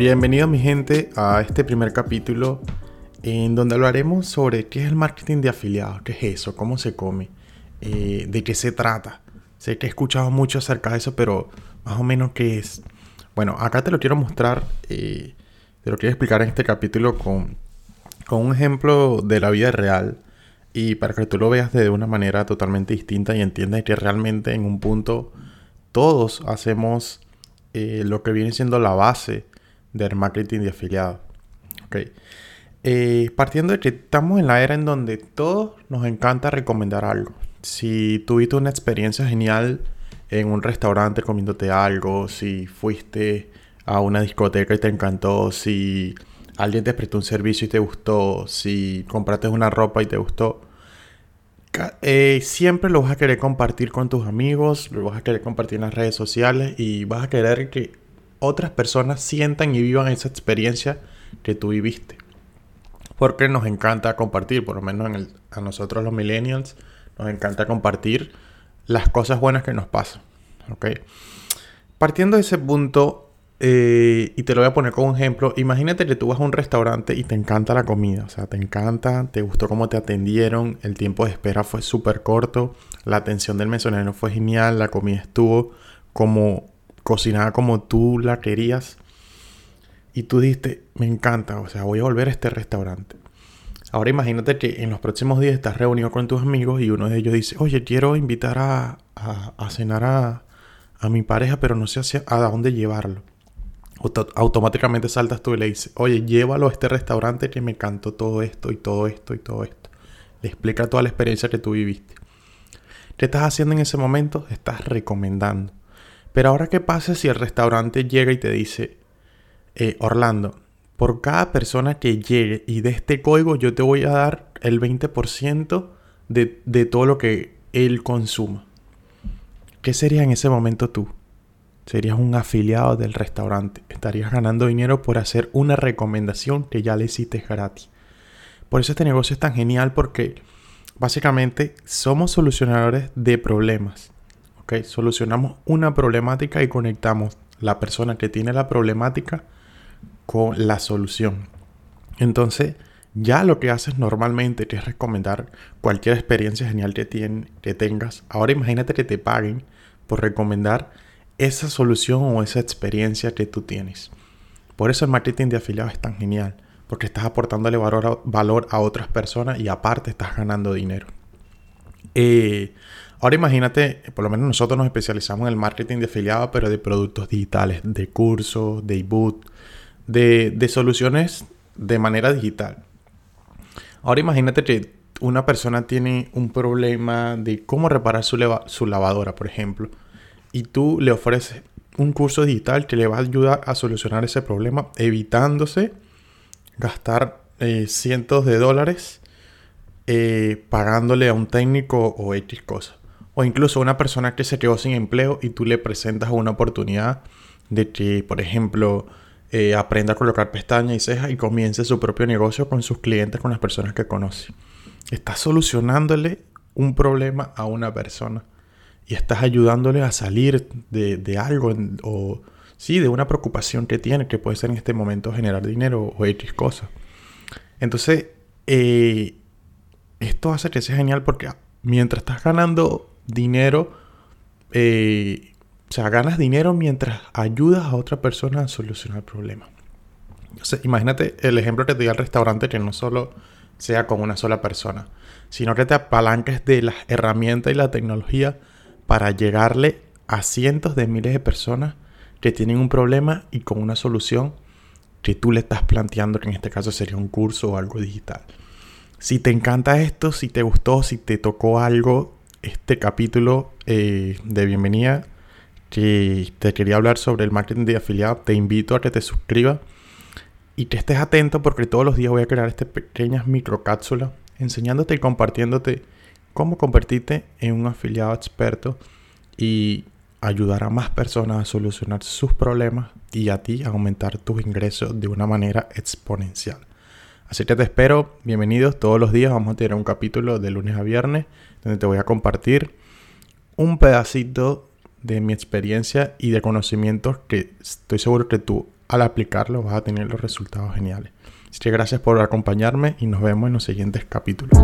Bienvenido mi gente a este primer capítulo en donde hablaremos sobre qué es el marketing de afiliados, qué es eso, cómo se come, eh, de qué se trata. Sé que he escuchado mucho acerca de eso, pero más o menos qué es. Bueno, acá te lo quiero mostrar, eh, te lo quiero explicar en este capítulo con, con un ejemplo de la vida real y para que tú lo veas de una manera totalmente distinta y entiendas que realmente en un punto todos hacemos eh, lo que viene siendo la base del marketing de afiliados. Okay. Eh, partiendo de que estamos en la era en donde todos nos encanta recomendar algo. Si tuviste una experiencia genial en un restaurante comiéndote algo, si fuiste a una discoteca y te encantó, si alguien te prestó un servicio y te gustó, si compraste una ropa y te gustó, eh, siempre lo vas a querer compartir con tus amigos, lo vas a querer compartir en las redes sociales y vas a querer que otras personas sientan y vivan esa experiencia que tú viviste. Porque nos encanta compartir, por lo menos a nosotros los millennials, nos encanta compartir las cosas buenas que nos pasan. Partiendo de ese punto, eh, y te lo voy a poner como ejemplo, imagínate que tú vas a un restaurante y te encanta la comida, o sea, te encanta, te gustó cómo te atendieron, el tiempo de espera fue súper corto, la atención del mesonero fue genial, la comida estuvo como cocinada como tú la querías y tú dijiste, me encanta, o sea, voy a volver a este restaurante. Ahora imagínate que en los próximos días estás reunido con tus amigos y uno de ellos dice, oye, quiero invitar a, cenar a, a mi pareja, pero no sé hacia, a dónde llevarlo automáticamente saltas tú y le dices, oye, llévalo a este restaurante que me cantó todo esto y todo esto y todo esto. Le explica toda la experiencia que tú viviste. ¿Qué estás haciendo en ese momento? Estás recomendando. Pero ahora, ¿qué pasa si el restaurante llega y te dice, eh, Orlando, por cada persona que llegue y de este código yo te voy a dar el 20% de, de todo lo que él consuma? ¿Qué sería en ese momento tú? Serías un afiliado del restaurante. Estarías ganando dinero por hacer una recomendación que ya le hiciste gratis. Por eso este negocio es tan genial porque básicamente somos solucionadores de problemas. Solucionamos una problemática y conectamos la persona que tiene la problemática con la solución. Entonces, ya lo que haces normalmente es recomendar cualquier experiencia genial que, que tengas. Ahora imagínate que te paguen por recomendar esa solución o esa experiencia que tú tienes. Por eso el marketing de afiliados es tan genial, porque estás aportándole valor a, otras personas y aparte estás ganando dinero. Eh, ahora imagínate, por lo menos nosotros nos especializamos en el marketing de afiliados, pero de productos digitales, de cursos, de ebook, de, soluciones de manera digital. Ahora imagínate que una persona tiene un problema de cómo reparar su, lavadora, por ejemplo y tú le ofreces un curso digital que le va a ayudar a solucionar ese problema, evitándose gastar eh, cientos de dólares eh, pagándole a un técnico o X cosa. O incluso una persona que se quedó sin empleo y tú le presentas una oportunidad de que, por ejemplo, eh, aprenda a colocar pestañas y cejas y comience su propio negocio con sus clientes, con las personas que conoce. Estás solucionándole un problema a una persona y estás ayudándole a salir de, algo o sí, de una preocupación que tiene, que puede ser en este momento generar dinero o X cosas. Entonces, eh, esto hace que sea genial porque mientras estás ganando dinero, eh, o sea, ganas dinero mientras ayudas a otra persona a solucionar el problema. Imagínate el ejemplo que te di al restaurante que no solo sea con una sola persona, sino que te apalanques de las herramientas y la tecnología para llegarle a cientos de miles de personas que tienen un problema y con una solución que tú le estás planteando, que en este caso sería un curso o algo digital. Si te encanta esto, si te gustó, si te tocó algo, este capítulo eh, de bienvenida que te quería hablar sobre el marketing de afiliado, te invito a que te suscribas y que estés atento porque todos los días voy a crear estas pequeñas microcápsulas enseñándote y compartiéndote cómo convertirte en un afiliado experto y ayudar a más personas a solucionar sus problemas y a ti a aumentar tus ingresos de una manera exponencial. Así que te espero, bienvenidos todos los días, vamos a tener un capítulo de lunes a viernes donde te voy a compartir un pedacito de mi experiencia y de conocimientos que estoy seguro que tú al aplicarlo vas a tener los resultados geniales. Así que gracias por acompañarme y nos vemos en los siguientes capítulos.